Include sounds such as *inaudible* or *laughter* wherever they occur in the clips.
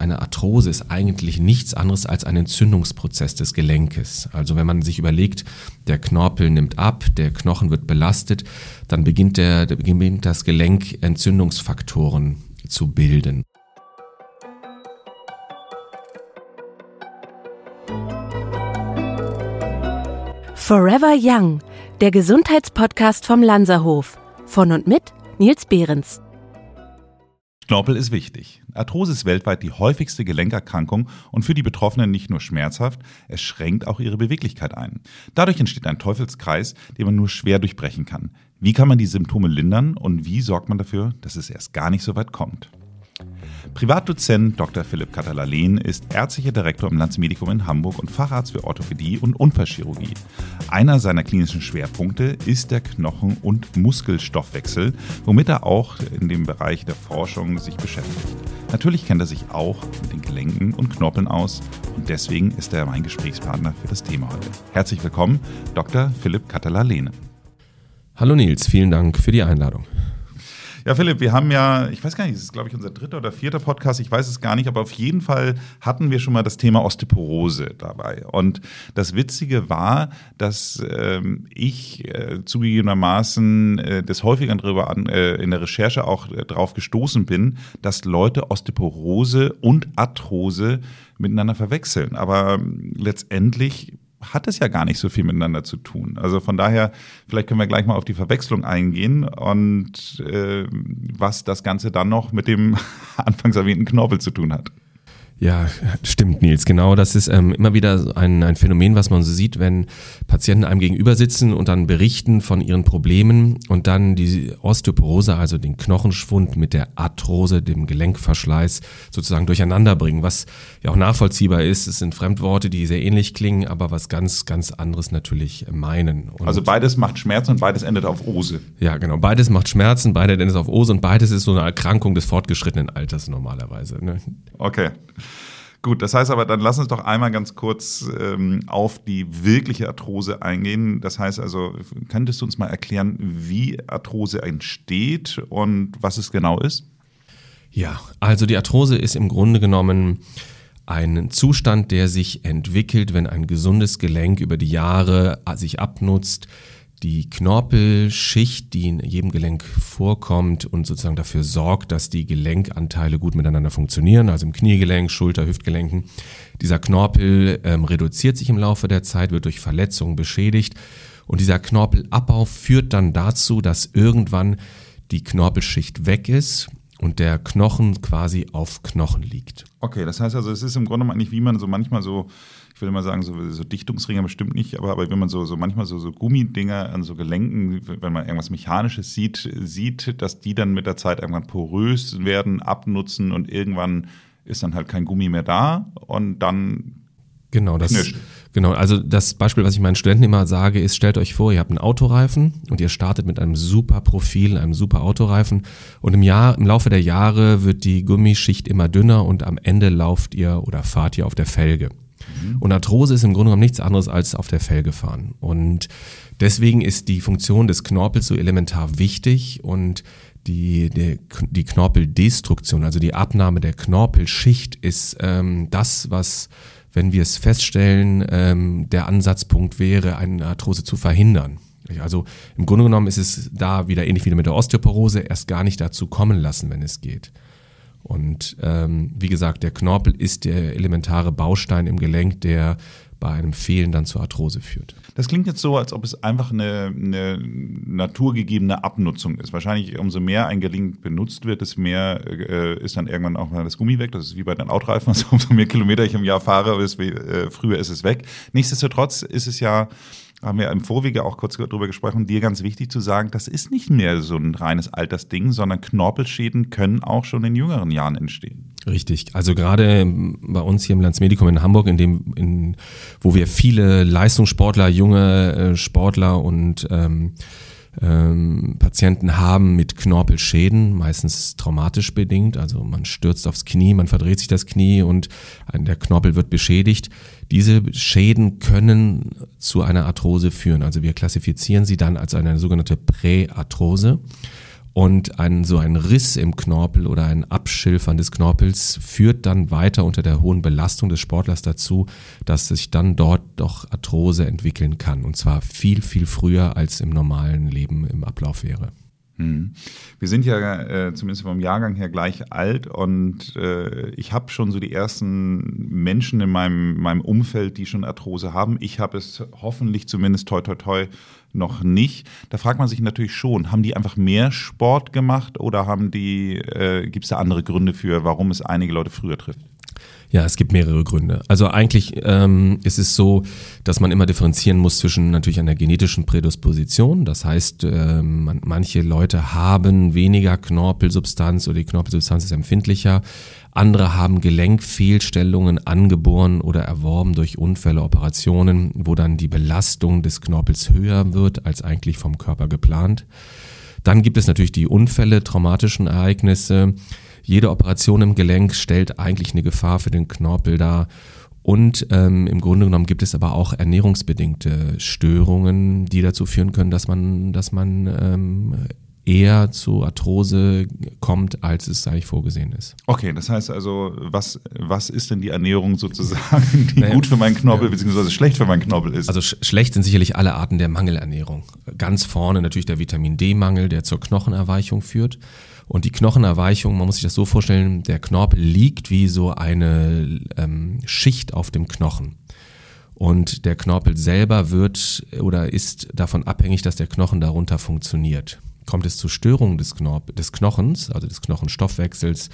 eine Arthrose ist eigentlich nichts anderes als ein Entzündungsprozess des Gelenkes. Also wenn man sich überlegt, der Knorpel nimmt ab, der Knochen wird belastet, dann beginnt, der, beginnt das Gelenk Entzündungsfaktoren zu bilden. Forever Young, der Gesundheitspodcast vom Lanzerhof. Von und mit Nils Behrens. Knorpel ist wichtig. Arthrose ist weltweit die häufigste Gelenkerkrankung und für die Betroffenen nicht nur schmerzhaft, es schränkt auch ihre Beweglichkeit ein. Dadurch entsteht ein Teufelskreis, den man nur schwer durchbrechen kann. Wie kann man die Symptome lindern und wie sorgt man dafür, dass es erst gar nicht so weit kommt? Privatdozent Dr. Philipp Katalalen ist ärztlicher Direktor im Landsmedikum in Hamburg und Facharzt für Orthopädie und Unfallchirurgie. Einer seiner klinischen Schwerpunkte ist der Knochen- und Muskelstoffwechsel, womit er auch in dem Bereich der Forschung sich beschäftigt. Natürlich kennt er sich auch mit den Gelenken und Knorpeln aus und deswegen ist er mein Gesprächspartner für das Thema heute. Herzlich willkommen, Dr. Philipp Katalalen. Hallo Nils, vielen Dank für die Einladung. Ja, Philipp, wir haben ja, ich weiß gar nicht, das ist, glaube ich, unser dritter oder vierter Podcast, ich weiß es gar nicht, aber auf jeden Fall hatten wir schon mal das Thema Osteoporose dabei. Und das Witzige war, dass ähm, ich äh, zugegebenermaßen äh, des häufigeren darüber an, äh, in der Recherche auch äh, darauf gestoßen bin, dass Leute Osteoporose und Arthrose miteinander verwechseln. Aber ähm, letztendlich hat es ja gar nicht so viel miteinander zu tun. Also von daher, vielleicht können wir gleich mal auf die Verwechslung eingehen und äh, was das Ganze dann noch mit dem *laughs* anfangs erwähnten Knorpel zu tun hat. Ja, stimmt, Nils. Genau, das ist ähm, immer wieder ein, ein Phänomen, was man so sieht, wenn Patienten einem gegenüber sitzen und dann berichten von ihren Problemen und dann die Osteoporose, also den Knochenschwund mit der Arthrose, dem Gelenkverschleiß sozusagen durcheinander bringen, was ja auch nachvollziehbar ist. Es sind Fremdworte, die sehr ähnlich klingen, aber was ganz, ganz anderes natürlich meinen. Und also beides macht Schmerzen und beides endet auf Ose. Ja, genau. Beides macht Schmerzen, beides endet auf Ose und beides ist so eine Erkrankung des fortgeschrittenen Alters normalerweise. Ne? Okay. Gut, das heißt aber, dann lass uns doch einmal ganz kurz ähm, auf die wirkliche Arthrose eingehen. Das heißt also, könntest du uns mal erklären, wie Arthrose entsteht und was es genau ist? Ja, also die Arthrose ist im Grunde genommen ein Zustand, der sich entwickelt, wenn ein gesundes Gelenk über die Jahre sich abnutzt, die Knorpelschicht, die in jedem Gelenk vorkommt und sozusagen dafür sorgt, dass die Gelenkanteile gut miteinander funktionieren, also im Kniegelenk, Schulter, Hüftgelenken. Dieser Knorpel ähm, reduziert sich im Laufe der Zeit, wird durch Verletzungen beschädigt und dieser Knorpelabbau führt dann dazu, dass irgendwann die Knorpelschicht weg ist und der Knochen quasi auf Knochen liegt. Okay, das heißt also, es ist im Grunde eigentlich, wie man so manchmal so ich will mal sagen, so, so Dichtungsringe bestimmt nicht, aber, aber wenn man so, so manchmal so, so Gummidinger an so Gelenken, wenn man irgendwas Mechanisches sieht, sieht, dass die dann mit der Zeit irgendwann porös werden, abnutzen und irgendwann ist dann halt kein Gummi mehr da und dann Genau, das, genau, also das Beispiel, was ich meinen Studenten immer sage, ist, stellt euch vor, ihr habt einen Autoreifen und ihr startet mit einem super Profil, einem super Autoreifen und im Jahr, im Laufe der Jahre wird die Gummischicht immer dünner und am Ende lauft ihr oder fahrt ihr auf der Felge. Mhm. Und Arthrose ist im Grunde genommen nichts anderes als auf der Felge fahren. Und deswegen ist die Funktion des Knorpels so elementar wichtig und die, die, die Knorpeldestruktion, also die Abnahme der Knorpelschicht ist ähm, das, was, wenn wir es feststellen, ähm, der Ansatzpunkt wäre, eine Arthrose zu verhindern. Also im Grunde genommen ist es da wieder ähnlich wie mit der Osteoporose, erst gar nicht dazu kommen lassen, wenn es geht. Und ähm, wie gesagt, der Knorpel ist der elementare Baustein im Gelenk, der bei einem Fehlen dann zur Arthrose führt. Das klingt jetzt so, als ob es einfach eine, eine naturgegebene Abnutzung ist. Wahrscheinlich umso mehr ein Gelenk benutzt wird, desto mehr äh, ist dann irgendwann auch mal das Gummi weg. Das ist wie bei den Autoreifen, *laughs* also umso mehr Kilometer ich im Jahr fahre, ist, äh, früher ist es weg. Nichtsdestotrotz ist es ja haben wir im Vorwege auch kurz darüber gesprochen, dir ganz wichtig zu sagen, das ist nicht mehr so ein reines Altersding, sondern Knorpelschäden können auch schon in jüngeren Jahren entstehen. Richtig. Also gerade bei uns hier im Landsmedikum in Hamburg, in dem, in, wo wir viele Leistungssportler, junge äh, Sportler und ähm, ähm, Patienten haben mit Knorpelschäden, meistens traumatisch bedingt. Also man stürzt aufs Knie, man verdreht sich das Knie und der Knorpel wird beschädigt. Diese Schäden können zu einer Arthrose führen. Also wir klassifizieren sie dann als eine sogenannte Präarthrose. Und ein, so ein Riss im Knorpel oder ein Abschilfern des Knorpels führt dann weiter unter der hohen Belastung des Sportlers dazu, dass sich dann dort doch Arthrose entwickeln kann. Und zwar viel, viel früher als im normalen Leben im Ablauf wäre. Hm. Wir sind ja äh, zumindest vom Jahrgang her gleich alt und äh, ich habe schon so die ersten Menschen in meinem, meinem Umfeld, die schon Arthrose haben. Ich habe es hoffentlich zumindest toi toi toi noch nicht. Da fragt man sich natürlich schon, haben die einfach mehr Sport gemacht oder haben die, äh, gibt es da andere Gründe für, warum es einige Leute früher trifft? Ja, es gibt mehrere Gründe. Also eigentlich ähm, ist es so, dass man immer differenzieren muss zwischen natürlich einer genetischen Prädisposition. Das heißt, äh, man, manche Leute haben weniger Knorpelsubstanz oder die Knorpelsubstanz ist empfindlicher. Andere haben Gelenkfehlstellungen angeboren oder erworben durch Unfälle, Operationen, wo dann die Belastung des Knorpels höher wird als eigentlich vom Körper geplant. Dann gibt es natürlich die Unfälle, traumatischen Ereignisse jede Operation im Gelenk stellt eigentlich eine Gefahr für den Knorpel dar. Und ähm, im Grunde genommen gibt es aber auch ernährungsbedingte Störungen, die dazu führen können, dass man, dass man ähm, eher zu Arthrose kommt, als es eigentlich vorgesehen ist. Okay, das heißt also, was, was ist denn die Ernährung sozusagen, die naja, gut für meinen Knorpel ja. bzw. schlecht für meinen Knorpel ist? Also sch schlecht sind sicherlich alle Arten der Mangelernährung. Ganz vorne natürlich der Vitamin D-Mangel, der zur Knochenerweichung führt. Und die Knochenerweichung, man muss sich das so vorstellen, der Knorpel liegt wie so eine ähm, Schicht auf dem Knochen. Und der Knorpel selber wird oder ist davon abhängig, dass der Knochen darunter funktioniert. Kommt es zu Störungen des, Knorp des Knochens, also des Knochenstoffwechsels,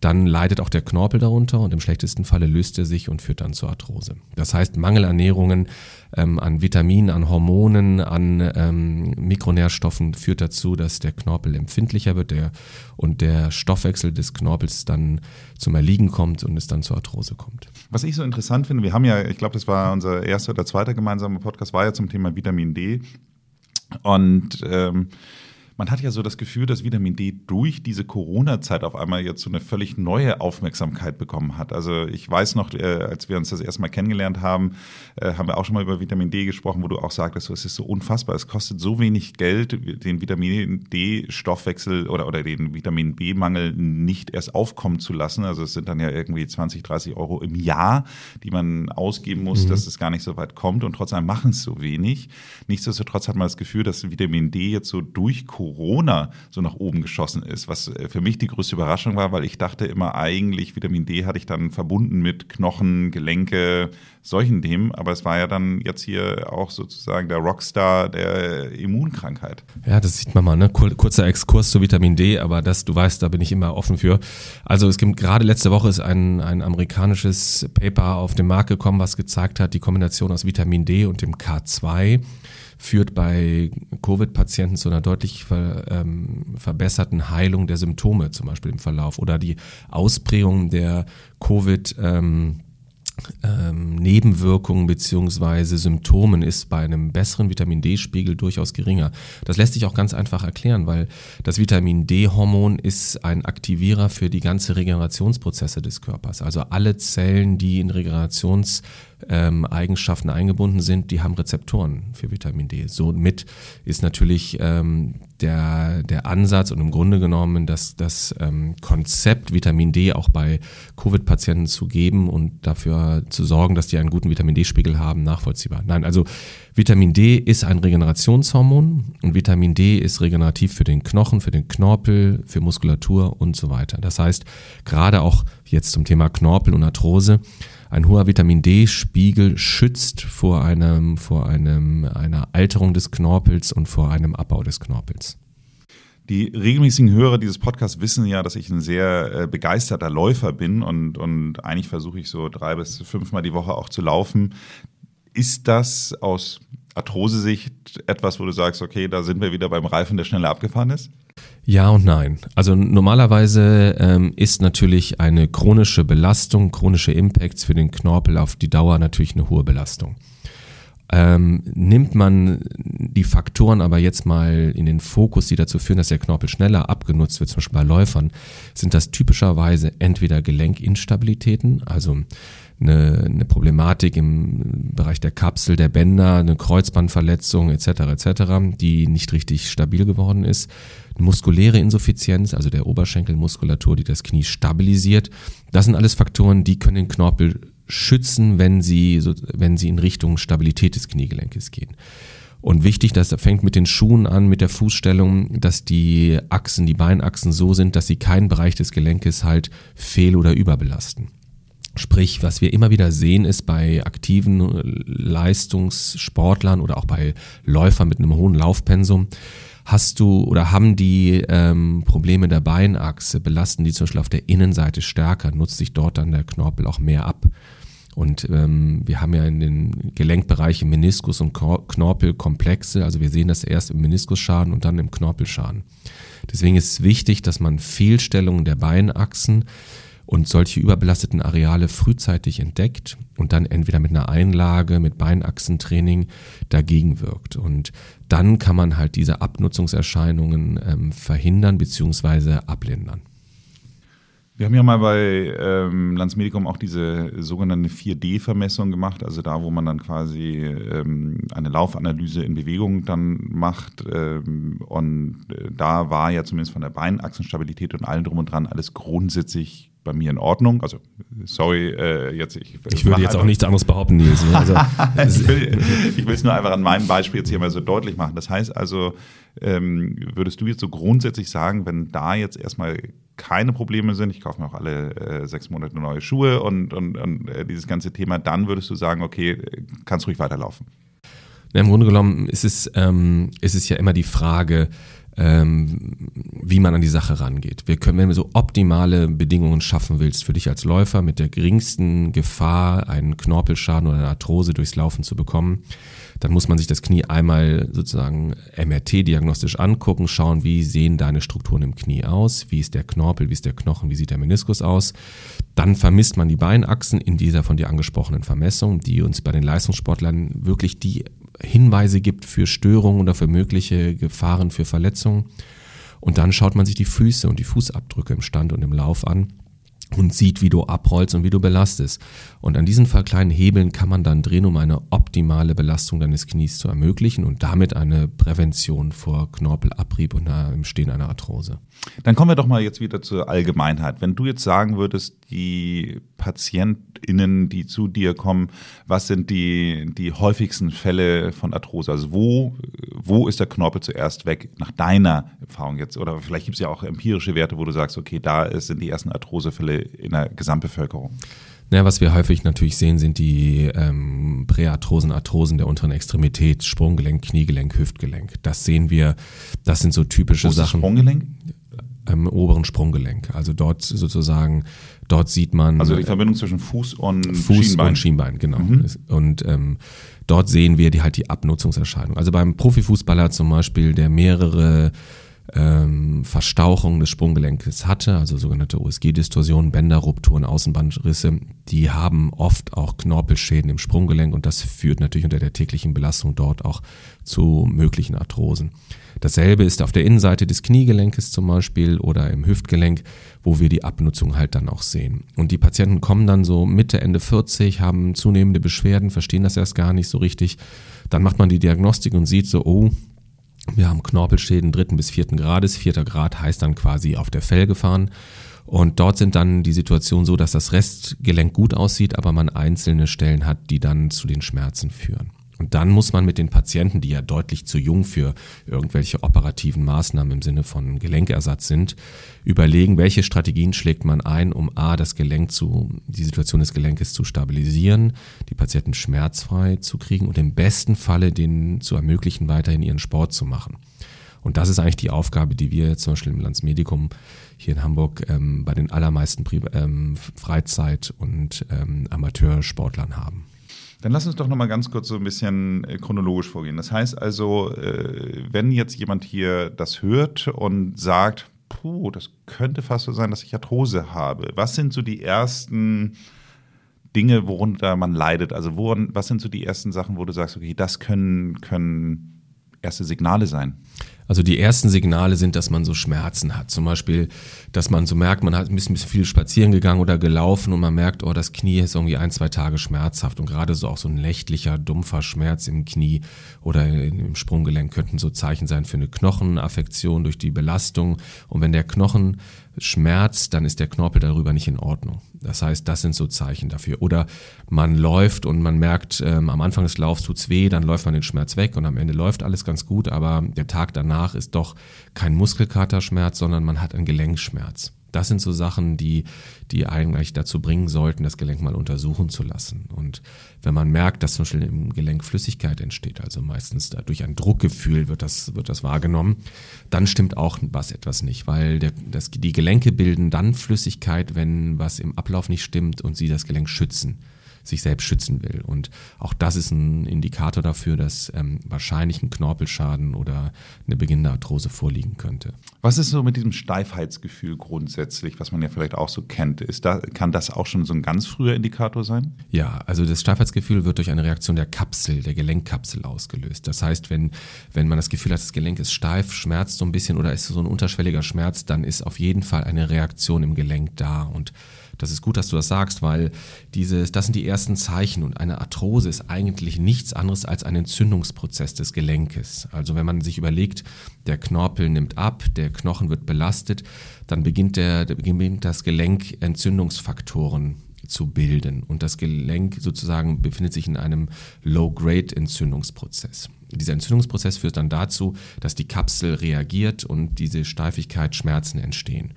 dann leidet auch der Knorpel darunter und im schlechtesten Falle löst er sich und führt dann zur Arthrose. Das heißt, Mangelernährungen ähm, an Vitaminen, an Hormonen, an ähm, Mikronährstoffen führt dazu, dass der Knorpel empfindlicher wird der, und der Stoffwechsel des Knorpels dann zum Erliegen kommt und es dann zur Arthrose kommt. Was ich so interessant finde, wir haben ja, ich glaube, das war unser erster oder zweiter gemeinsamer Podcast, war ja zum Thema Vitamin D. Und ähm, man hat ja so das Gefühl, dass Vitamin D durch diese Corona-Zeit auf einmal jetzt so eine völlig neue Aufmerksamkeit bekommen hat. Also ich weiß noch, äh, als wir uns das erste Mal kennengelernt haben, äh, haben wir auch schon mal über Vitamin D gesprochen, wo du auch sagtest, es ist so unfassbar, es kostet so wenig Geld, den Vitamin D-Stoffwechsel oder, oder den Vitamin B-Mangel nicht erst aufkommen zu lassen. Also es sind dann ja irgendwie 20, 30 Euro im Jahr, die man ausgeben muss, mhm. dass es gar nicht so weit kommt und trotzdem machen es so wenig. Nichtsdestotrotz hat man das Gefühl, dass Vitamin D jetzt so durch Corona Corona so nach oben geschossen ist, was äh, für mich die größte Überraschung war, weil ich dachte immer eigentlich, Vitamin D hatte ich dann verbunden mit Knochen, Gelenke, solchen Themen, aber es war ja dann jetzt hier auch sozusagen der Rockstar der Immunkrankheit. Ja, das sieht man mal, ne? Kurzer Exkurs zu Vitamin D, aber das, du weißt, da bin ich immer offen für. Also es gibt gerade letzte Woche ist ein, ein amerikanisches Paper auf den Markt gekommen, was gezeigt hat, die Kombination aus Vitamin D und dem K2 führt bei Covid-Patienten zu einer deutlich ver, ähm, verbesserten Heilung der Symptome, zum Beispiel im Verlauf, oder die Ausprägung der Covid- ähm, ähm, Nebenwirkungen beziehungsweise Symptomen ist bei einem besseren Vitamin D-Spiegel durchaus geringer. Das lässt sich auch ganz einfach erklären, weil das Vitamin D-Hormon ist ein Aktivierer für die ganze Regenerationsprozesse des Körpers. Also alle Zellen, die in Regenerations ähm, eingebunden sind, die haben Rezeptoren für Vitamin D. Somit ist natürlich ähm, der, der Ansatz und im Grunde genommen das, das ähm, Konzept, Vitamin D auch bei Covid-Patienten zu geben und dafür zu sorgen, dass die einen guten Vitamin D-Spiegel haben, nachvollziehbar. Nein, also Vitamin D ist ein Regenerationshormon und Vitamin D ist regenerativ für den Knochen, für den Knorpel, für Muskulatur und so weiter. Das heißt, gerade auch jetzt zum Thema Knorpel und Arthrose, ein hoher Vitamin D-Spiegel schützt vor einem, vor einem, einer Alterung des Knorpels und vor einem Abbau des Knorpels. Die regelmäßigen Hörer dieses Podcasts wissen ja, dass ich ein sehr äh, begeisterter Läufer bin und, und eigentlich versuche ich so drei bis fünfmal die Woche auch zu laufen. Ist das aus Arthrose-Sicht etwas, wo du sagst, okay, da sind wir wieder beim Reifen, der schneller abgefahren ist? Ja und nein. Also normalerweise ähm, ist natürlich eine chronische Belastung, chronische Impacts für den Knorpel auf die Dauer natürlich eine hohe Belastung. Ähm, nimmt man die Faktoren aber jetzt mal in den Fokus, die dazu führen, dass der Knorpel schneller abgenutzt wird, zum Beispiel bei Läufern, sind das typischerweise entweder Gelenkinstabilitäten, also eine, eine Problematik im Bereich der Kapsel, der Bänder, eine Kreuzbandverletzung etc. etc., die nicht richtig stabil geworden ist. muskuläre Insuffizienz, also der Oberschenkelmuskulatur, die das Knie stabilisiert. Das sind alles Faktoren, die können den Knorpel schützen, wenn sie, wenn sie in Richtung Stabilität des Kniegelenkes gehen. Und wichtig, das fängt mit den Schuhen an, mit der Fußstellung, dass die Achsen, die Beinachsen so sind, dass sie keinen Bereich des Gelenkes halt fehl- oder überbelasten. Sprich, was wir immer wieder sehen, ist bei aktiven Leistungssportlern oder auch bei Läufern mit einem hohen Laufpensum, hast du oder haben die ähm, Probleme der Beinachse, belasten die zum Beispiel auf der Innenseite stärker, nutzt sich dort dann der Knorpel auch mehr ab. Und ähm, wir haben ja in den Gelenkbereichen Meniskus und Knorpel Komplexe. Also wir sehen das erst im Meniskusschaden und dann im Knorpelschaden. Deswegen ist es wichtig, dass man Fehlstellungen der Beinachsen und solche überbelasteten Areale frühzeitig entdeckt und dann entweder mit einer Einlage, mit Beinachsentraining dagegen wirkt. Und dann kann man halt diese Abnutzungserscheinungen ähm, verhindern bzw. ablindern. Wir haben ja mal bei ähm, Landsmedikum auch diese sogenannte 4D-Vermessung gemacht, also da, wo man dann quasi ähm, eine Laufanalyse in Bewegung dann macht. Ähm, und äh, da war ja zumindest von der Beinachsenstabilität und allem drum und dran alles grundsätzlich bei mir in Ordnung. Also, sorry, äh, jetzt ich. Ich würde jetzt auch nichts anderes behaupten, Nils. *laughs* Also, ich will es nur einfach an meinem Beispiel jetzt hier mal so deutlich machen. Das heißt also, ähm, würdest du jetzt so grundsätzlich sagen, wenn da jetzt erstmal keine Probleme sind, ich kaufe mir auch alle äh, sechs Monate neue Schuhe und, und, und äh, dieses ganze Thema, dann würdest du sagen, okay, kannst ruhig weiterlaufen. Ja, Im Grunde genommen ist es, ähm, ist es ja immer die Frage, ähm, wie man an die Sache rangeht. Wir können, wenn du so optimale Bedingungen schaffen willst für dich als Läufer mit der geringsten Gefahr, einen Knorpelschaden oder eine Arthrose durchs Laufen zu bekommen, dann muss man sich das Knie einmal sozusagen MRT-diagnostisch angucken, schauen, wie sehen deine Strukturen im Knie aus, wie ist der Knorpel, wie ist der Knochen, wie sieht der Meniskus aus. Dann vermisst man die Beinachsen in dieser von dir angesprochenen Vermessung, die uns bei den Leistungssportlern wirklich die Hinweise gibt für Störungen oder für mögliche Gefahren für Verletzungen. Und dann schaut man sich die Füße und die Fußabdrücke im Stand und im Lauf an und sieht, wie du abrollst und wie du belastest. Und an diesen kleinen Hebeln kann man dann drehen, um eine optimale Belastung deines Knies zu ermöglichen und damit eine Prävention vor Knorpelabrieb und dem Stehen einer Arthrose. Dann kommen wir doch mal jetzt wieder zur Allgemeinheit. Wenn du jetzt sagen würdest, die PatientInnen, die zu dir kommen, was sind die, die häufigsten Fälle von Arthrose? Also wo, wo ist der Knorpel zuerst weg, nach deiner Erfahrung jetzt? Oder vielleicht gibt es ja auch empirische Werte, wo du sagst, okay, da sind die ersten Arthrosefälle in der Gesamtbevölkerung. Ja, was wir häufig natürlich sehen, sind die ähm, Präarthrosen, Arthrosen der unteren Extremität, Sprunggelenk, Kniegelenk, Hüftgelenk. Das sehen wir, das sind so typische Wo ist Sachen. Sprunggelenk? Im oberen Sprunggelenk. Also dort sozusagen, dort sieht man. Also die Verbindung zwischen Fuß und Fuß Schienbein. und Schienbein, genau. Mhm. Und ähm, dort sehen wir die halt die Abnutzungserscheinung. Also beim Profifußballer zum Beispiel, der mehrere ähm, Verstauchung des Sprunggelenkes hatte, also sogenannte OSG-Distorsionen, Bänderrupturen, Außenbandrisse, die haben oft auch Knorpelschäden im Sprunggelenk und das führt natürlich unter der täglichen Belastung dort auch zu möglichen Arthrosen. Dasselbe ist auf der Innenseite des Kniegelenkes zum Beispiel oder im Hüftgelenk, wo wir die Abnutzung halt dann auch sehen. Und die Patienten kommen dann so Mitte, Ende 40, haben zunehmende Beschwerden, verstehen das erst gar nicht so richtig. Dann macht man die Diagnostik und sieht so, oh, wir haben Knorpelschäden dritten bis vierten Grades. Vierter Grad heißt dann quasi auf der Fell gefahren. Und dort sind dann die Situationen so, dass das Restgelenk gut aussieht, aber man einzelne Stellen hat, die dann zu den Schmerzen führen. Und dann muss man mit den Patienten, die ja deutlich zu jung für irgendwelche operativen Maßnahmen im Sinne von Gelenkersatz sind, überlegen, welche Strategien schlägt man ein, um A, das Gelenk zu, die Situation des Gelenkes zu stabilisieren, die Patienten schmerzfrei zu kriegen und im besten Falle denen zu ermöglichen, weiterhin ihren Sport zu machen. Und das ist eigentlich die Aufgabe, die wir zum Beispiel im Landsmedikum hier in Hamburg ähm, bei den allermeisten Pri ähm, Freizeit- und ähm, Amateursportlern haben. Dann lass uns doch noch mal ganz kurz so ein bisschen äh, chronologisch vorgehen. Das heißt also, äh, wenn jetzt jemand hier das hört und sagt, puh, das könnte fast so sein, dass ich Arthrose habe. Was sind so die ersten Dinge, worunter man leidet? Also woran, was sind so die ersten Sachen, wo du sagst, okay, das können, können erste Signale sein? Also die ersten Signale sind, dass man so Schmerzen hat. Zum Beispiel, dass man so merkt, man hat ein bisschen, viel spazieren gegangen oder gelaufen und man merkt, oh, das Knie ist irgendwie ein, zwei Tage schmerzhaft. Und gerade so auch so ein nächtlicher, dumpfer Schmerz im Knie oder im Sprunggelenk könnten so Zeichen sein für eine Knochenaffektion durch die Belastung. Und wenn der Knochen schmerzt, dann ist der Knorpel darüber nicht in Ordnung. Das heißt, das sind so Zeichen dafür. Oder man läuft und man merkt, ähm, am Anfang des Laufs tut's weh, dann läuft man den Schmerz weg und am Ende läuft alles ganz gut, aber der Tag danach ist doch kein Muskelkaterschmerz, sondern man hat einen Gelenkschmerz. Das sind so Sachen, die, die eigentlich dazu bringen sollten, das Gelenk mal untersuchen zu lassen. Und wenn man merkt, dass zum Beispiel im Gelenk Flüssigkeit entsteht, also meistens durch ein Druckgefühl wird das, wird das wahrgenommen, dann stimmt auch was etwas nicht, weil der, das, die Gelenke bilden dann Flüssigkeit, wenn was im Ablauf nicht stimmt und sie das Gelenk schützen sich selbst schützen will. Und auch das ist ein Indikator dafür, dass ähm, wahrscheinlich ein Knorpelschaden oder eine beginnende Arthrose vorliegen könnte. Was ist so mit diesem Steifheitsgefühl grundsätzlich, was man ja vielleicht auch so kennt? Ist da, kann das auch schon so ein ganz früher Indikator sein? Ja, also das Steifheitsgefühl wird durch eine Reaktion der Kapsel, der Gelenkkapsel ausgelöst. Das heißt, wenn, wenn man das Gefühl hat, das Gelenk ist steif, schmerzt so ein bisschen oder ist so ein unterschwelliger Schmerz, dann ist auf jeden Fall eine Reaktion im Gelenk da und das ist gut, dass du das sagst, weil dieses, das sind die ersten Zeichen und eine Arthrose ist eigentlich nichts anderes als ein Entzündungsprozess des Gelenkes. Also wenn man sich überlegt, der Knorpel nimmt ab, der Knochen wird belastet, dann beginnt, der, beginnt das Gelenk Entzündungsfaktoren zu bilden. Und das Gelenk sozusagen befindet sich in einem Low-Grade-Entzündungsprozess. Dieser Entzündungsprozess führt dann dazu, dass die Kapsel reagiert und diese Steifigkeit, Schmerzen entstehen.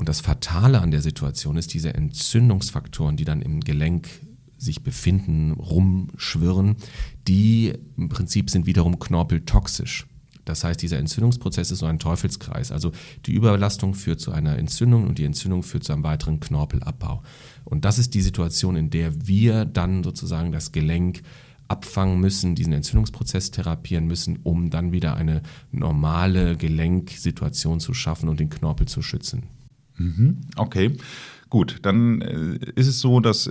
Und das Fatale an der Situation ist, diese Entzündungsfaktoren, die dann im Gelenk sich befinden, rumschwirren, die im Prinzip sind wiederum knorpeltoxisch. Das heißt, dieser Entzündungsprozess ist so ein Teufelskreis. Also die Überbelastung führt zu einer Entzündung und die Entzündung führt zu einem weiteren Knorpelabbau. Und das ist die Situation, in der wir dann sozusagen das Gelenk abfangen müssen, diesen Entzündungsprozess therapieren müssen, um dann wieder eine normale Gelenksituation zu schaffen und den Knorpel zu schützen. Mhm. Okay, gut. Dann äh, ist es so, dass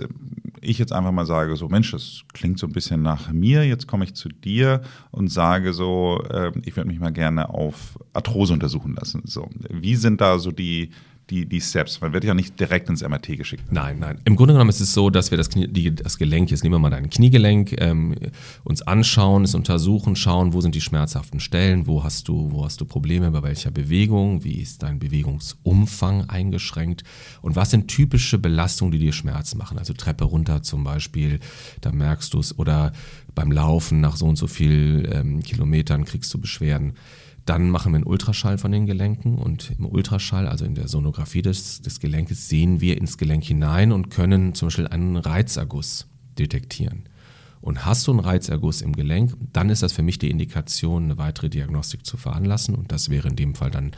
ich jetzt einfach mal sage, so Mensch, das klingt so ein bisschen nach mir. Jetzt komme ich zu dir und sage so, äh, ich würde mich mal gerne auf Arthrose untersuchen lassen. So, wie sind da so die die, die Steps? Man wird ja nicht direkt ins MRT geschickt. Nein, nein. Im Grunde genommen ist es so, dass wir das, Knie, die, das Gelenk, jetzt nehmen wir mal dein Kniegelenk, ähm, uns anschauen, es untersuchen, schauen, wo sind die schmerzhaften Stellen, wo hast du, wo hast du Probleme, bei welcher Bewegung, wie ist dein Bewegungsumfang eingeschränkt und was sind typische Belastungen, die dir Schmerz machen. Also Treppe runter zum Beispiel, da merkst du es oder beim Laufen nach so und so viel ähm, Kilometern kriegst du Beschwerden. Dann machen wir einen Ultraschall von den Gelenken und im Ultraschall, also in der Sonographie des, des Gelenkes, sehen wir ins Gelenk hinein und können zum Beispiel einen Reizerguss detektieren. Und hast du einen Reizerguss im Gelenk, dann ist das für mich die Indikation, eine weitere Diagnostik zu veranlassen. Und das wäre in dem Fall dann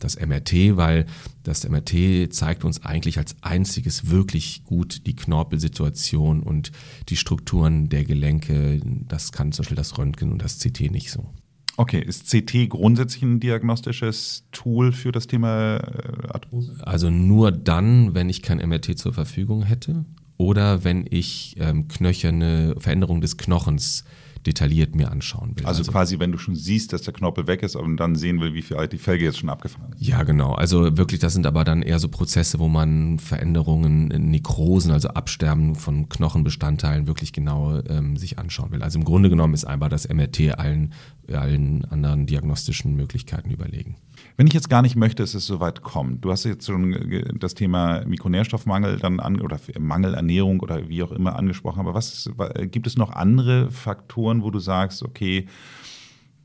das MRT, weil das MRT zeigt uns eigentlich als einziges wirklich gut die Knorpelsituation und die Strukturen der Gelenke. Das kann zum Beispiel das Röntgen und das CT nicht so. Okay, ist CT grundsätzlich ein diagnostisches Tool für das Thema äh, Arthrose? Also nur dann, wenn ich kein MRT zur Verfügung hätte oder wenn ich ähm, knöcherne Veränderung des Knochens detailliert mir anschauen will. Also, also, quasi, wenn du schon siehst, dass der Knorpel weg ist und dann sehen will, wie viel die Felge jetzt schon abgefahren ist. Ja, genau. Also wirklich, das sind aber dann eher so Prozesse, wo man Veränderungen, Nekrosen, also Absterben von Knochenbestandteilen wirklich genau ähm, sich anschauen will. Also im Grunde genommen ist einfach das MRT allen, allen anderen diagnostischen Möglichkeiten überlegen. Wenn ich jetzt gar nicht möchte, dass es so weit kommt, du hast jetzt schon das Thema Mikronährstoffmangel dann an, oder Mangelernährung oder wie auch immer angesprochen, aber was gibt es noch andere Faktoren, wo du sagst, okay,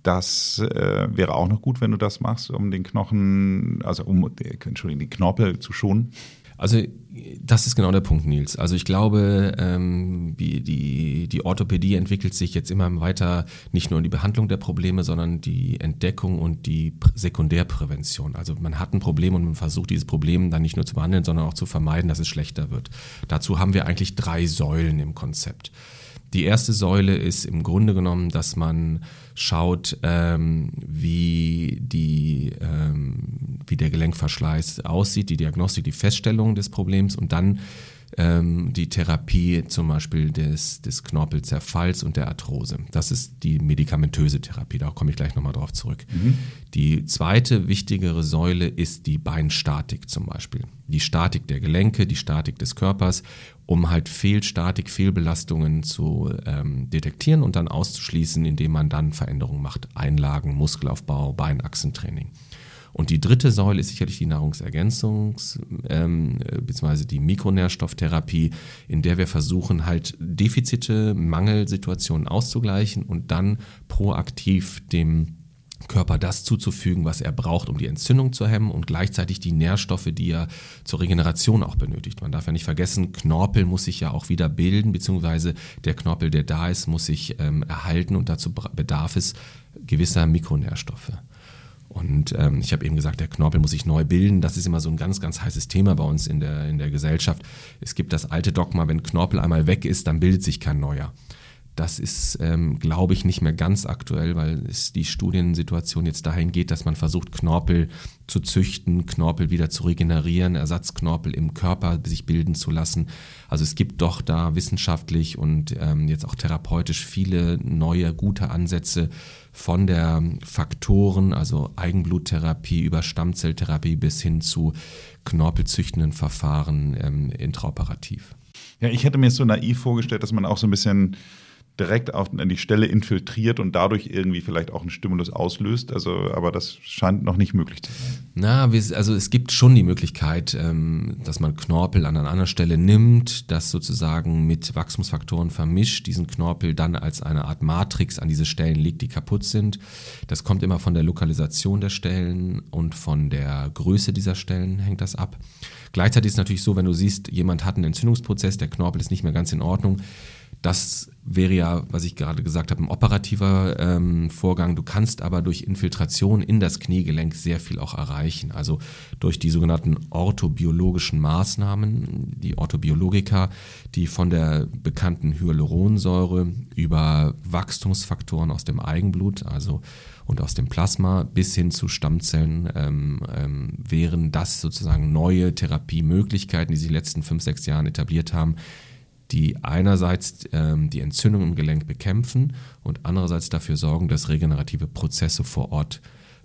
das äh, wäre auch noch gut, wenn du das machst, um den Knochen, also um Entschuldigung, die Knorpel zu schonen? Also das ist genau der Punkt, Nils. Also ich glaube, ähm, die, die Orthopädie entwickelt sich jetzt immer weiter nicht nur in die Behandlung der Probleme, sondern die Entdeckung und die Sekundärprävention. Also man hat ein Problem und man versucht dieses Problem dann nicht nur zu behandeln, sondern auch zu vermeiden, dass es schlechter wird. Dazu haben wir eigentlich drei Säulen im Konzept. Die erste Säule ist im Grunde genommen, dass man schaut, ähm, wie, die, ähm, wie der Gelenkverschleiß aussieht, die Diagnostik, die Feststellung des Problems und dann ähm, die Therapie zum Beispiel des, des Knorpelzerfalls und der Arthrose. Das ist die medikamentöse Therapie, da komme ich gleich nochmal drauf zurück. Mhm. Die zweite wichtigere Säule ist die Beinstatik zum Beispiel. Die Statik der Gelenke, die Statik des Körpers, um halt Fehlstatik, Fehlbelastungen zu ähm, detektieren und dann auszuschließen, indem man dann Veränderungen macht. Einlagen, Muskelaufbau, Beinachsentraining. Und die dritte Säule ist sicherlich die Nahrungsergänzungs- ähm, bzw. die Mikronährstofftherapie, in der wir versuchen, halt Defizite, Mangelsituationen auszugleichen und dann proaktiv dem Körper das zuzufügen, was er braucht, um die Entzündung zu hemmen und gleichzeitig die Nährstoffe, die er zur Regeneration auch benötigt. Man darf ja nicht vergessen, Knorpel muss sich ja auch wieder bilden, beziehungsweise der Knorpel, der da ist, muss sich ähm, erhalten und dazu bedarf es gewisser Mikronährstoffe. Und ähm, ich habe eben gesagt, der Knorpel muss sich neu bilden. Das ist immer so ein ganz, ganz heißes Thema bei uns in der, in der Gesellschaft. Es gibt das alte Dogma, wenn Knorpel einmal weg ist, dann bildet sich kein neuer. Das ist, ähm, glaube ich, nicht mehr ganz aktuell, weil es die Studiensituation jetzt dahin geht, dass man versucht, Knorpel zu züchten, Knorpel wieder zu regenerieren, Ersatzknorpel im Körper sich bilden zu lassen. Also es gibt doch da wissenschaftlich und ähm, jetzt auch therapeutisch viele neue, gute Ansätze von der Faktoren, also Eigenbluttherapie über Stammzelltherapie bis hin zu knorpelzüchtenden Verfahren ähm, intraoperativ. Ja, ich hätte mir so naiv vorgestellt, dass man auch so ein bisschen direkt auf, an die Stelle infiltriert und dadurch irgendwie vielleicht auch einen Stimulus auslöst. Also, aber das scheint noch nicht möglich zu sein. Na, also es gibt schon die Möglichkeit, ähm, dass man Knorpel an einer anderen Stelle nimmt, das sozusagen mit Wachstumsfaktoren vermischt, diesen Knorpel dann als eine Art Matrix an diese Stellen legt, die kaputt sind. Das kommt immer von der Lokalisation der Stellen und von der Größe dieser Stellen hängt das ab. Gleichzeitig ist es natürlich so, wenn du siehst, jemand hat einen Entzündungsprozess, der Knorpel ist nicht mehr ganz in Ordnung, das wäre ja, was ich gerade gesagt habe, ein operativer ähm, Vorgang. Du kannst aber durch Infiltration in das Kniegelenk sehr viel auch erreichen. Also durch die sogenannten orthobiologischen Maßnahmen, die Orthobiologika, die von der bekannten Hyaluronsäure über Wachstumsfaktoren aus dem Eigenblut, also und aus dem Plasma bis hin zu Stammzellen ähm, ähm, wären das sozusagen neue Therapiemöglichkeiten, die sich in den letzten fünf, sechs Jahren etabliert haben, die einerseits ähm, die Entzündung im Gelenk bekämpfen und andererseits dafür sorgen, dass regenerative Prozesse vor Ort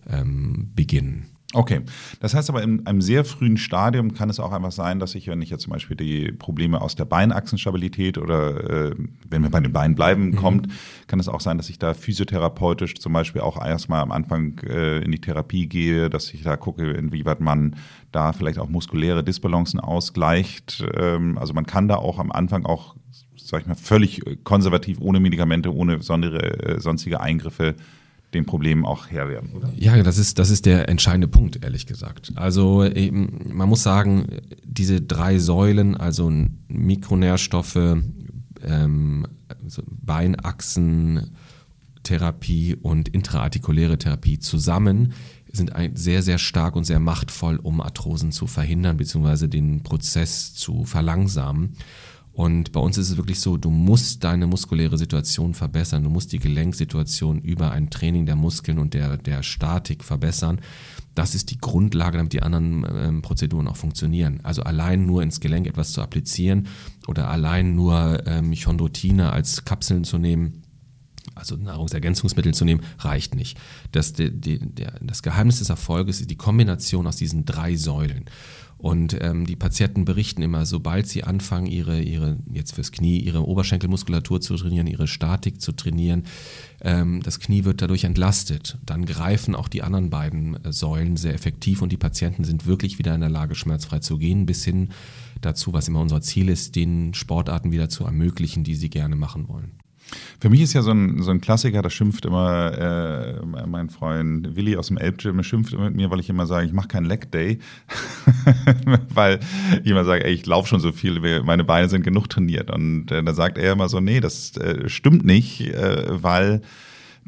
ähm, beginnen. Okay, das heißt aber in einem sehr frühen Stadium kann es auch einfach sein, dass ich, wenn ich jetzt zum Beispiel die Probleme aus der Beinachsenstabilität oder äh, wenn wir bei den Beinen bleiben mhm. kommt, kann es auch sein, dass ich da physiotherapeutisch zum Beispiel auch erstmal am Anfang äh, in die Therapie gehe, dass ich da gucke, inwieweit man da vielleicht auch muskuläre Disbalancen ausgleicht. Ähm, also man kann da auch am Anfang auch, sag ich mal, völlig konservativ, ohne Medikamente, ohne sondere, äh, sonstige Eingriffe den Problemen auch Herr werden, oder? Ja, das ist, das ist der entscheidende Punkt, ehrlich gesagt. Also eben, man muss sagen, diese drei Säulen, also Mikronährstoffe, ähm, also Beinachsentherapie und intraartikuläre Therapie zusammen sind sehr, sehr stark und sehr machtvoll, um Arthrosen zu verhindern bzw. den Prozess zu verlangsamen. Und bei uns ist es wirklich so, du musst deine muskuläre Situation verbessern, du musst die Gelenksituation über ein Training der Muskeln und der, der Statik verbessern. Das ist die Grundlage, damit die anderen ähm, Prozeduren auch funktionieren. Also allein nur ins Gelenk etwas zu applizieren oder allein nur ähm, Chondrotine als Kapseln zu nehmen, also Nahrungsergänzungsmittel zu nehmen, reicht nicht. Das, die, die, der, das Geheimnis des Erfolges ist die Kombination aus diesen drei Säulen. Und ähm, die Patienten berichten immer, sobald sie anfangen, ihre, ihre, jetzt fürs Knie, ihre Oberschenkelmuskulatur zu trainieren, ihre Statik zu trainieren, ähm, das Knie wird dadurch entlastet. Dann greifen auch die anderen beiden äh, Säulen sehr effektiv und die Patienten sind wirklich wieder in der Lage, schmerzfrei zu gehen, bis hin dazu, was immer unser Ziel ist, den Sportarten wieder zu ermöglichen, die sie gerne machen wollen. Für mich ist ja so ein, so ein Klassiker, da schimpft immer äh, mein Freund Willi aus dem Elbgym, schimpft immer mit mir, weil ich immer sage, ich mache keinen Leg Day, *laughs* weil ich immer sage, ey, ich laufe schon so viel, meine Beine sind genug trainiert. Und äh, da sagt er immer so, nee, das äh, stimmt nicht, äh, weil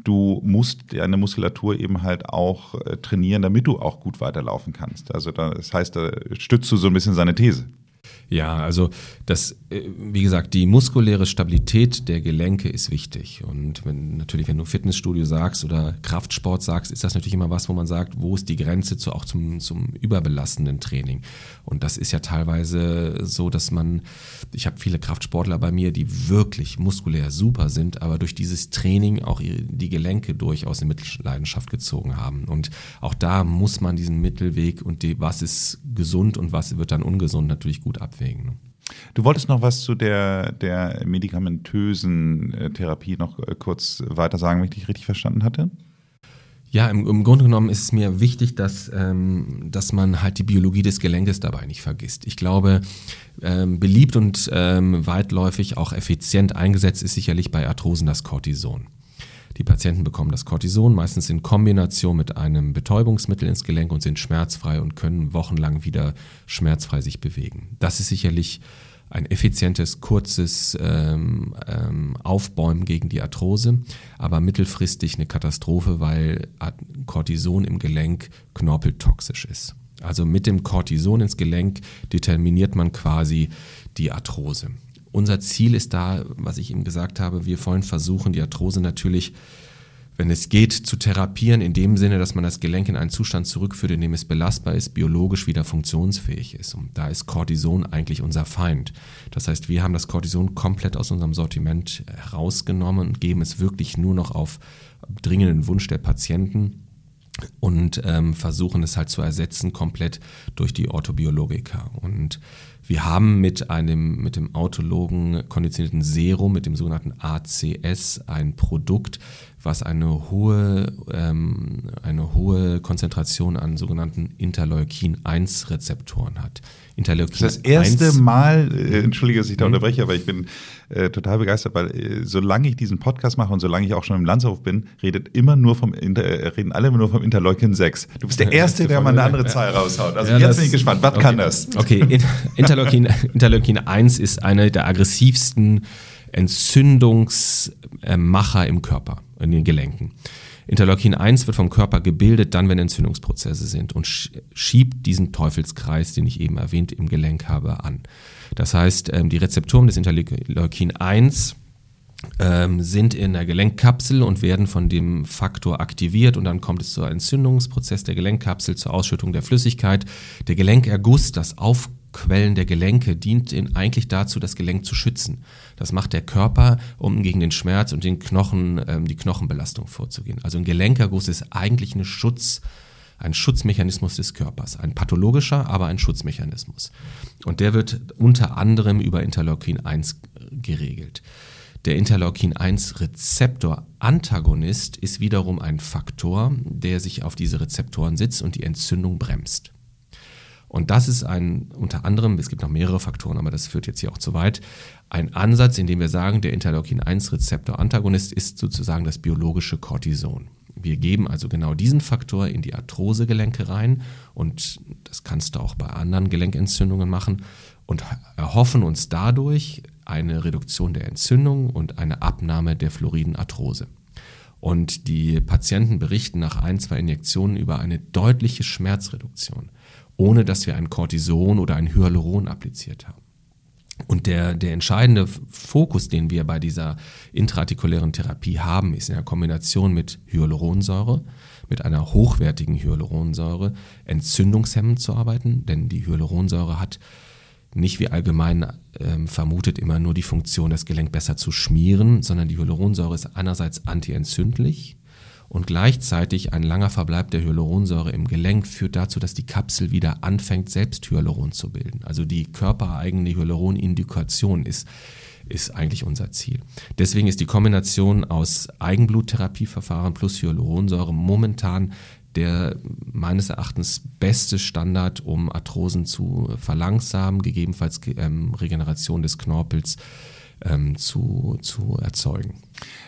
du musst deine Muskulatur eben halt auch äh, trainieren, damit du auch gut weiterlaufen kannst. Also das heißt, da stützt du so ein bisschen seine These. Ja, also das äh, wie gesagt, die muskuläre Stabilität der Gelenke ist wichtig. Und wenn, natürlich, wenn du Fitnessstudio sagst oder Kraftsport sagst, ist das natürlich immer was, wo man sagt, wo ist die Grenze zu, auch zum, zum überbelastenden Training. Und das ist ja teilweise so, dass man, ich habe viele Kraftsportler bei mir, die wirklich muskulär super sind, aber durch dieses Training auch die Gelenke durchaus in Mitleidenschaft gezogen haben. Und auch da muss man diesen Mittelweg und die, was ist gesund und was wird dann ungesund natürlich gut abwägen. Ne? Du wolltest noch was zu der, der medikamentösen äh, Therapie noch äh, kurz weiter sagen, wenn ich dich richtig verstanden hatte? Ja, im, im Grunde genommen ist es mir wichtig, dass, ähm, dass man halt die Biologie des Gelenkes dabei nicht vergisst. Ich glaube, ähm, beliebt und ähm, weitläufig auch effizient eingesetzt ist sicherlich bei Arthrosen das Cortison. Die Patienten bekommen das Cortison meistens in Kombination mit einem Betäubungsmittel ins Gelenk und sind schmerzfrei und können wochenlang wieder schmerzfrei sich bewegen. Das ist sicherlich ein effizientes, kurzes ähm, ähm, Aufbäumen gegen die Arthrose, aber mittelfristig eine Katastrophe, weil Cortison im Gelenk knorpeltoxisch ist. Also mit dem Cortison ins Gelenk determiniert man quasi die Arthrose. Unser Ziel ist da, was ich eben gesagt habe, wir wollen versuchen, die Arthrose natürlich, wenn es geht, zu therapieren, in dem Sinne, dass man das Gelenk in einen Zustand zurückführt, in dem es belastbar ist, biologisch wieder funktionsfähig ist. Und da ist Cortison eigentlich unser Feind. Das heißt, wir haben das Cortison komplett aus unserem Sortiment herausgenommen und geben es wirklich nur noch auf dringenden Wunsch der Patienten und ähm, versuchen es halt zu ersetzen komplett durch die Orthobiologika. Und wir haben mit einem, mit dem autologen konditionierten Serum, mit dem sogenannten ACS, ein Produkt, was eine hohe, ähm, eine hohe Konzentration an sogenannten Interleukin-1-Rezeptoren hat. Interleukin das, das erste 1, Mal, äh, entschuldige, dass ich da mhm. unterbreche, aber ich bin äh, total begeistert, weil äh, solange ich diesen Podcast mache und solange ich auch schon im Landshof bin, redet immer nur vom Inter, äh, reden alle immer nur vom Interleukin 6. Du bist der *laughs* Erste, der mal eine andere Zahl raushaut. Also ja, jetzt bin ich gespannt, was okay, kann das? Okay, Interleukin, *laughs* Interleukin 1 ist eine der aggressivsten Entzündungsmacher im Körper, in den Gelenken. Interleukin 1 wird vom Körper gebildet, dann wenn Entzündungsprozesse sind und schiebt diesen Teufelskreis, den ich eben erwähnt im Gelenk habe, an. Das heißt, ähm, die Rezeptoren des Interleukin 1 ähm, sind in der Gelenkkapsel und werden von dem Faktor aktiviert und dann kommt es zu einem Entzündungsprozess der Gelenkkapsel, zur Ausschüttung der Flüssigkeit. Der Gelenkerguss, das Auf Quellen der Gelenke dient eigentlich dazu, das Gelenk zu schützen. Das macht der Körper, um gegen den Schmerz und den Knochen, ähm, die Knochenbelastung vorzugehen. Also ein Gelenkerguss ist eigentlich eine Schutz, ein Schutzmechanismus des Körpers. Ein pathologischer, aber ein Schutzmechanismus. Und der wird unter anderem über Interleukin 1 geregelt. Der Interleukin 1 Rezeptor Antagonist ist wiederum ein Faktor, der sich auf diese Rezeptoren sitzt und die Entzündung bremst. Und das ist ein, unter anderem, es gibt noch mehrere Faktoren, aber das führt jetzt hier auch zu weit, ein Ansatz, in dem wir sagen, der Interleukin-1-Rezeptor-Antagonist ist sozusagen das biologische Cortison. Wir geben also genau diesen Faktor in die Arthrosegelenke rein und das kannst du auch bei anderen Gelenkentzündungen machen und erhoffen uns dadurch eine Reduktion der Entzündung und eine Abnahme der fluoriden Arthrose. Und die Patienten berichten nach ein, zwei Injektionen über eine deutliche Schmerzreduktion ohne dass wir ein Cortison oder ein Hyaluron appliziert haben. Und der, der entscheidende Fokus, den wir bei dieser intraartikulären Therapie haben, ist in der Kombination mit Hyaluronsäure, mit einer hochwertigen Hyaluronsäure, entzündungshemmend zu arbeiten, denn die Hyaluronsäure hat nicht wie allgemein ähm, vermutet immer nur die Funktion, das Gelenk besser zu schmieren, sondern die Hyaluronsäure ist einerseits antientzündlich und gleichzeitig ein langer Verbleib der Hyaluronsäure im Gelenk führt dazu, dass die Kapsel wieder anfängt, selbst Hyaluron zu bilden. Also die körpereigene Hyaluronindikation ist, ist eigentlich unser Ziel. Deswegen ist die Kombination aus Eigenbluttherapieverfahren plus Hyaluronsäure momentan der meines Erachtens beste Standard, um Arthrosen zu verlangsamen, gegebenenfalls ähm, Regeneration des Knorpels ähm, zu, zu erzeugen.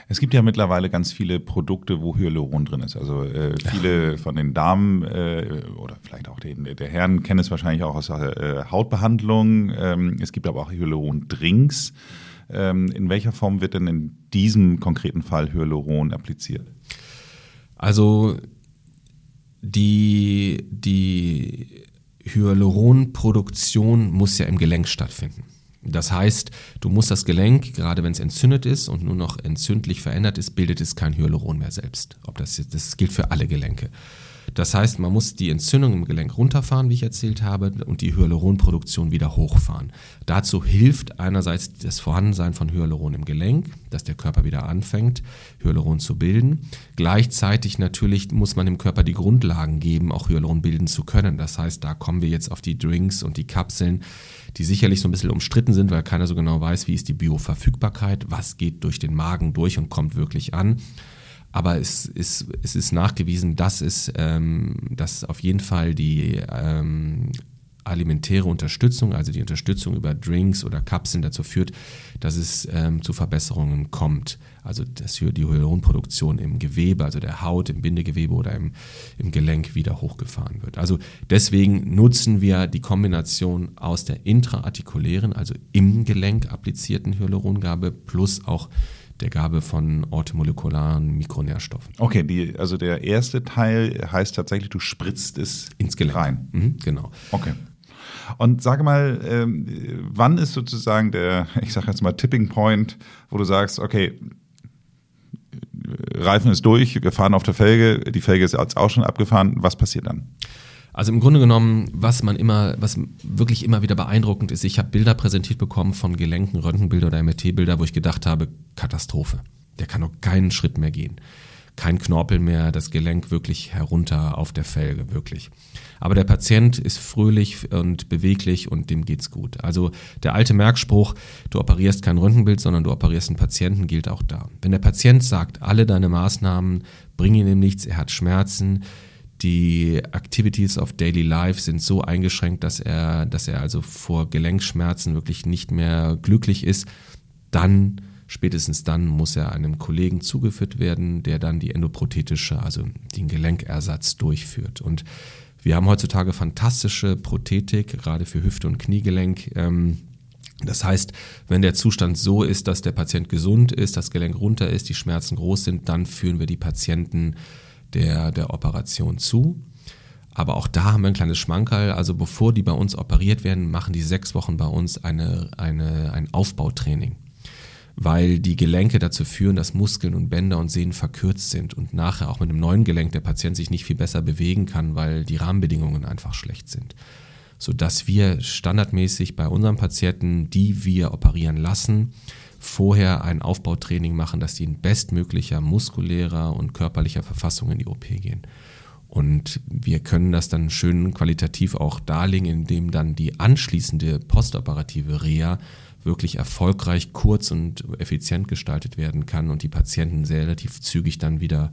Es gibt ja mittlerweile ganz viele Produkte, wo Hyaluron drin ist. Also äh, viele von den Damen äh, oder vielleicht auch den, der Herren kennen es wahrscheinlich auch aus der äh, Hautbehandlung. Ähm, es gibt aber auch Hyaluron-Drinks. Ähm, in welcher Form wird denn in diesem konkreten Fall Hyaluron appliziert? Also die, die Hyaluronproduktion muss ja im Gelenk stattfinden. Das heißt, du musst das Gelenk, gerade wenn es entzündet ist und nur noch entzündlich verändert ist, bildet es kein Hyaluron mehr selbst. Ob das, das gilt für alle Gelenke. Das heißt, man muss die Entzündung im Gelenk runterfahren, wie ich erzählt habe, und die Hyaluronproduktion wieder hochfahren. Dazu hilft einerseits das Vorhandensein von Hyaluron im Gelenk, dass der Körper wieder anfängt, Hyaluron zu bilden. Gleichzeitig natürlich muss man dem Körper die Grundlagen geben, auch Hyaluron bilden zu können. Das heißt, da kommen wir jetzt auf die Drinks und die Kapseln, die sicherlich so ein bisschen umstritten sind, weil keiner so genau weiß, wie ist die Bioverfügbarkeit, was geht durch den Magen durch und kommt wirklich an. Aber es ist, es ist nachgewiesen, dass es ähm, dass auf jeden Fall die ähm, alimentäre Unterstützung, also die Unterstützung über Drinks oder Kapseln dazu führt, dass es ähm, zu Verbesserungen kommt. Also dass die Hyaluronproduktion im Gewebe, also der Haut, im Bindegewebe oder im, im Gelenk wieder hochgefahren wird. Also deswegen nutzen wir die Kombination aus der intraartikulären, also im Gelenk applizierten Hyalurongabe plus auch der Gabe von orthomolekularen Mikronährstoffen. Okay, die, also der erste Teil heißt tatsächlich, du spritzt es ins Gelenk rein. Mhm, genau. Okay. Und sage mal, ähm, wann ist sozusagen der, *laughs* ich sage jetzt mal Tipping Point, wo du sagst, okay, Reifen ist durch, wir fahren auf der Felge, die Felge ist jetzt auch schon abgefahren, was passiert dann? Also im Grunde genommen, was man immer, was wirklich immer wieder beeindruckend ist, ich habe Bilder präsentiert bekommen von Gelenken, Röntgenbilder oder MRT-Bilder, wo ich gedacht habe, Katastrophe. Der kann noch keinen Schritt mehr gehen. Kein Knorpel mehr, das Gelenk wirklich herunter auf der Felge, wirklich. Aber der Patient ist fröhlich und beweglich und dem geht's gut. Also der alte Merkspruch, du operierst kein Röntgenbild, sondern du operierst einen Patienten, gilt auch da. Wenn der Patient sagt, alle deine Maßnahmen bringen ihm nichts, er hat Schmerzen, die Activities of Daily Life sind so eingeschränkt, dass er, dass er also vor Gelenkschmerzen wirklich nicht mehr glücklich ist, dann spätestens dann muss er einem Kollegen zugeführt werden, der dann die endoprothetische, also den Gelenkersatz durchführt. Und wir haben heutzutage fantastische Prothetik, gerade für Hüfte und Kniegelenk. Ähm, das heißt, wenn der Zustand so ist, dass der Patient gesund ist, das Gelenk runter ist, die Schmerzen groß sind, dann führen wir die Patienten der, der Operation zu. Aber auch da haben wir ein kleines Schmankerl. Also bevor die bei uns operiert werden, machen die sechs Wochen bei uns eine, eine, ein Aufbautraining. Weil die Gelenke dazu führen, dass Muskeln und Bänder und Sehnen verkürzt sind und nachher auch mit einem neuen Gelenk der Patient sich nicht viel besser bewegen kann, weil die Rahmenbedingungen einfach schlecht sind. Sodass wir standardmäßig bei unseren Patienten, die wir operieren lassen, vorher ein Aufbautraining machen, dass die in bestmöglicher muskulärer und körperlicher Verfassung in die OP gehen. Und wir können das dann schön qualitativ auch darlegen, indem dann die anschließende postoperative Reha wirklich erfolgreich, kurz und effizient gestaltet werden kann und die Patienten sehr relativ zügig dann wieder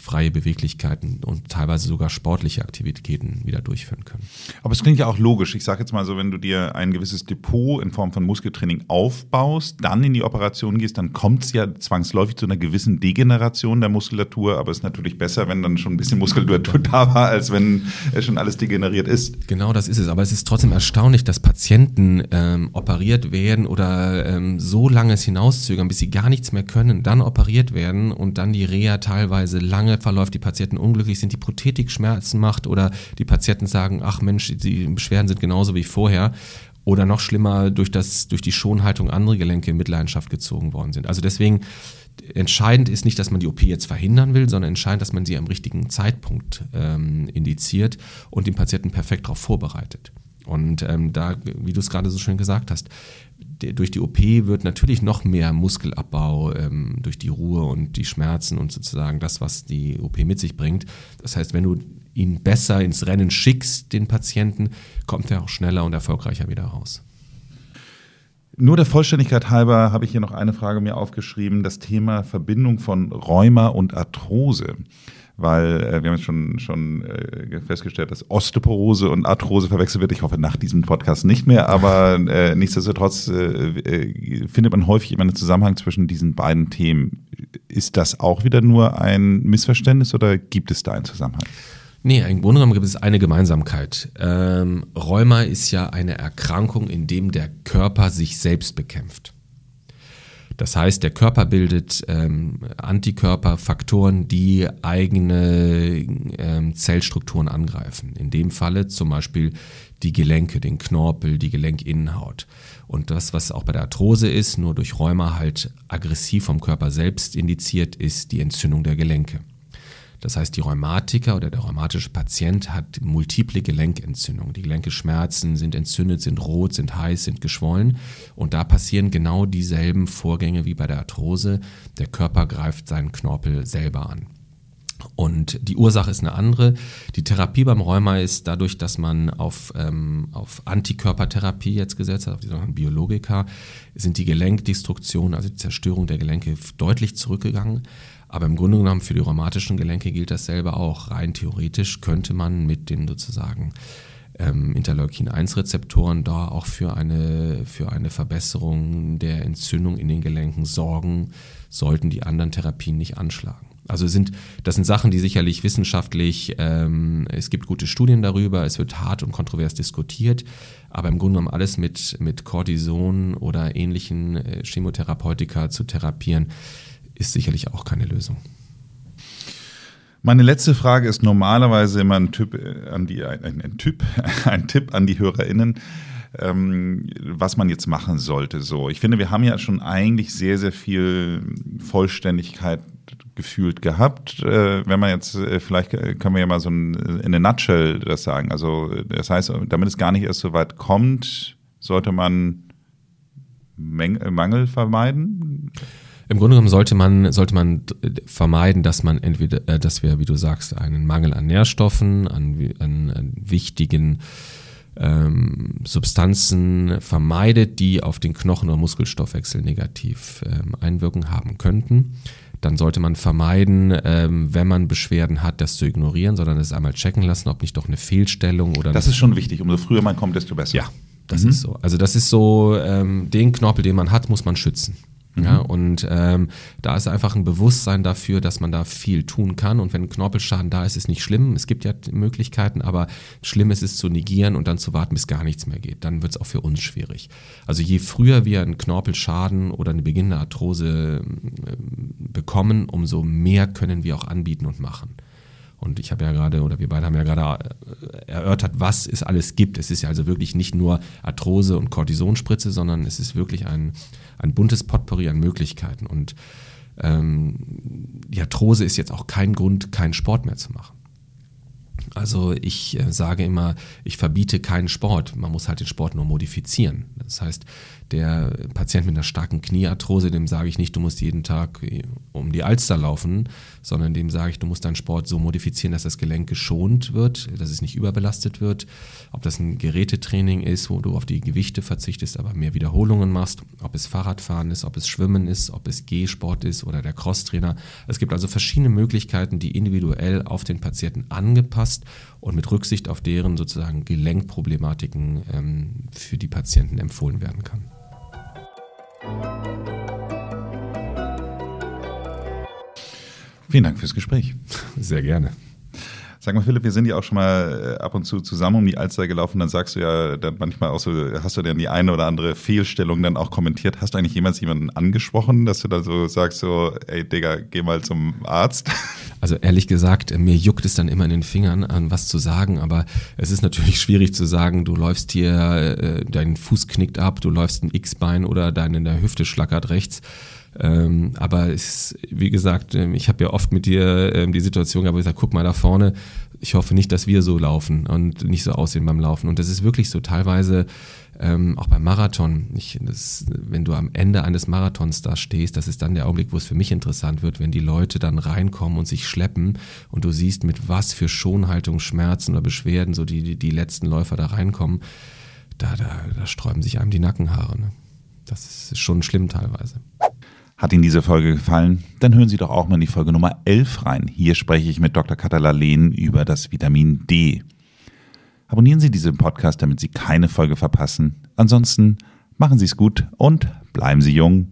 freie Beweglichkeiten und teilweise sogar sportliche Aktivitäten wieder durchführen können. Aber es klingt ja auch logisch. Ich sage jetzt mal so, wenn du dir ein gewisses Depot in Form von Muskeltraining aufbaust, dann in die Operation gehst, dann kommt es ja zwangsläufig zu einer gewissen Degeneration der Muskulatur. Aber es ist natürlich besser, wenn dann schon ein bisschen Muskulatur da war, als wenn schon alles degeneriert ist. Genau, das ist es. Aber es ist trotzdem erstaunlich, dass Patienten ähm, operiert werden oder ähm, so lange es hinauszögern, bis sie gar nichts mehr können, dann operiert werden und dann die Reha teilweise lange lange verläuft, die Patienten unglücklich sind, die Prothetik Schmerzen macht oder die Patienten sagen, ach Mensch, die Beschwerden sind genauso wie vorher oder noch schlimmer durch, das, durch die Schonhaltung andere Gelenke in Mitleidenschaft gezogen worden sind. Also deswegen entscheidend ist nicht, dass man die OP jetzt verhindern will, sondern entscheidend, dass man sie am richtigen Zeitpunkt ähm, indiziert und den Patienten perfekt darauf vorbereitet. Und ähm, da, wie du es gerade so schön gesagt hast, durch die OP wird natürlich noch mehr Muskelabbau ähm, durch die Ruhe und die Schmerzen und sozusagen das, was die OP mit sich bringt. Das heißt, wenn du ihn besser ins Rennen schickst, den Patienten, kommt er auch schneller und erfolgreicher wieder raus. Nur der Vollständigkeit halber habe ich hier noch eine Frage mir aufgeschrieben, das Thema Verbindung von Rheuma und Arthrose weil äh, wir haben jetzt schon, schon äh, festgestellt, dass Osteoporose und Arthrose verwechselt wird. Ich hoffe nach diesem Podcast nicht mehr, aber äh, nichtsdestotrotz äh, äh, findet man häufig immer einen Zusammenhang zwischen diesen beiden Themen. Ist das auch wieder nur ein Missverständnis oder gibt es da einen Zusammenhang? Nee, im Grunde genommen gibt es eine Gemeinsamkeit. Ähm, Rheuma ist ja eine Erkrankung, in dem der Körper sich selbst bekämpft. Das heißt, der Körper bildet ähm, Antikörperfaktoren, die eigene ähm, Zellstrukturen angreifen. In dem Falle zum Beispiel die Gelenke, den Knorpel, die Gelenkinnenhaut. Und das, was auch bei der Arthrose ist, nur durch Rheuma halt aggressiv vom Körper selbst indiziert, ist die Entzündung der Gelenke. Das heißt, die Rheumatiker oder der rheumatische Patient hat multiple Gelenkentzündungen. Die Gelenke schmerzen, sind entzündet, sind rot, sind heiß, sind geschwollen. Und da passieren genau dieselben Vorgänge wie bei der Arthrose. Der Körper greift seinen Knorpel selber an. Und die Ursache ist eine andere. Die Therapie beim Rheuma ist dadurch, dass man auf, ähm, auf Antikörpertherapie jetzt gesetzt hat, auf die sogenannten Biologika, sind die Gelenkdestruktionen, also die Zerstörung der Gelenke deutlich zurückgegangen. Aber im Grunde genommen für die rheumatischen Gelenke gilt dasselbe auch. Rein theoretisch könnte man mit den sozusagen ähm, Interleukin-1-Rezeptoren da auch für eine, für eine Verbesserung der Entzündung in den Gelenken sorgen, sollten die anderen Therapien nicht anschlagen. Also sind, das sind Sachen, die sicherlich wissenschaftlich, ähm, es gibt gute Studien darüber, es wird hart und kontrovers diskutiert, aber im Grunde genommen alles mit, mit Cortison oder ähnlichen äh, Chemotherapeutika zu therapieren, ist sicherlich auch keine Lösung. Meine letzte Frage ist normalerweise immer ein, typ äh, an die, ein, ein, typ, *laughs* ein Tipp an die HörerInnen, ähm, was man jetzt machen sollte. So, ich finde, wir haben ja schon eigentlich sehr, sehr viel Vollständigkeit gefühlt gehabt. Äh, wenn man jetzt, äh, vielleicht können wir ja mal so ein, in a nutshell das sagen. Also, das heißt, damit es gar nicht erst so weit kommt, sollte man Mangel vermeiden? Im Grunde genommen sollte man, sollte man vermeiden, dass man entweder, äh, dass wir, wie du sagst, einen Mangel an Nährstoffen, an, an, an wichtigen ähm, Substanzen vermeidet, die auf den Knochen- oder Muskelstoffwechsel negativ ähm, Einwirkung haben könnten. Dann sollte man vermeiden, ähm, wenn man Beschwerden hat, das zu ignorieren, sondern es einmal checken lassen, ob nicht doch eine Fehlstellung oder. Das ist schon wichtig. Umso früher man kommt, desto besser. Ja, das mhm. ist so. Also das ist so, ähm, den Knorpel, den man hat, muss man schützen. Mhm. Ja, und ähm, da ist einfach ein Bewusstsein dafür, dass man da viel tun kann. Und wenn Knorpelschaden da ist, ist nicht schlimm. Es gibt ja Möglichkeiten, aber schlimm ist es zu negieren und dann zu warten, bis gar nichts mehr geht. Dann wird es auch für uns schwierig. Also je früher wir einen Knorpelschaden oder eine beginnende Arthrose äh, bekommen, umso mehr können wir auch anbieten und machen. Und ich habe ja gerade, oder wir beide haben ja gerade äh, erörtert, was es alles gibt. Es ist ja also wirklich nicht nur Arthrose und Kortisonspritze, sondern es ist wirklich ein, ein buntes Potpourri an Möglichkeiten. Und ähm, die Arthrose ist jetzt auch kein Grund, keinen Sport mehr zu machen. Also ich äh, sage immer, ich verbiete keinen Sport. Man muss halt den Sport nur modifizieren. Das heißt, der Patient mit einer starken Kniearthrose, dem sage ich nicht, du musst jeden Tag äh, um die Alster laufen, sondern dem sage ich, du musst deinen Sport so modifizieren, dass das Gelenk geschont wird, dass es nicht überbelastet wird. Ob das ein Gerätetraining ist, wo du auf die Gewichte verzichtest, aber mehr Wiederholungen machst, ob es Fahrradfahren ist, ob es Schwimmen ist, ob es Gehsport ist oder der Crosstrainer. Es gibt also verschiedene Möglichkeiten, die individuell auf den Patienten angepasst und mit Rücksicht auf deren sozusagen Gelenkproblematiken ähm, für die Patienten empfohlen werden kann. Vielen Dank fürs Gespräch. Sehr gerne. Sag mal, Philipp, wir sind ja auch schon mal äh, ab und zu zusammen um die Alster gelaufen. Dann sagst du ja dann manchmal auch so, hast du denn die eine oder andere Fehlstellung dann auch kommentiert? Hast du eigentlich jemals jemanden angesprochen, dass du da so sagst, so, ey Digga, geh mal zum Arzt? Also ehrlich gesagt, mir juckt es dann immer in den Fingern an, was zu sagen, aber es ist natürlich *laughs* schwierig zu sagen, du läufst hier, äh, dein Fuß knickt ab, du läufst ein X-Bein oder deine Hüfte schlackert rechts. Ähm, aber es, wie gesagt, ähm, ich habe ja oft mit dir ähm, die Situation gehabt, ich sage, guck mal da vorne, ich hoffe nicht, dass wir so laufen und nicht so aussehen beim Laufen. Und das ist wirklich so teilweise ähm, auch beim Marathon. Ich, das, wenn du am Ende eines Marathons da stehst, das ist dann der Augenblick, wo es für mich interessant wird, wenn die Leute dann reinkommen und sich schleppen und du siehst, mit was für Schonhaltung, Schmerzen oder Beschwerden so die, die, die letzten Läufer da reinkommen. Da, da, da sträuben sich einem die Nackenhaare. Ne? Das ist schon schlimm teilweise. Hat Ihnen diese Folge gefallen? Dann hören Sie doch auch mal in die Folge Nummer 11 rein. Hier spreche ich mit Dr. Katala Lehn über das Vitamin D. Abonnieren Sie diesen Podcast, damit Sie keine Folge verpassen. Ansonsten machen Sie es gut und bleiben Sie jung.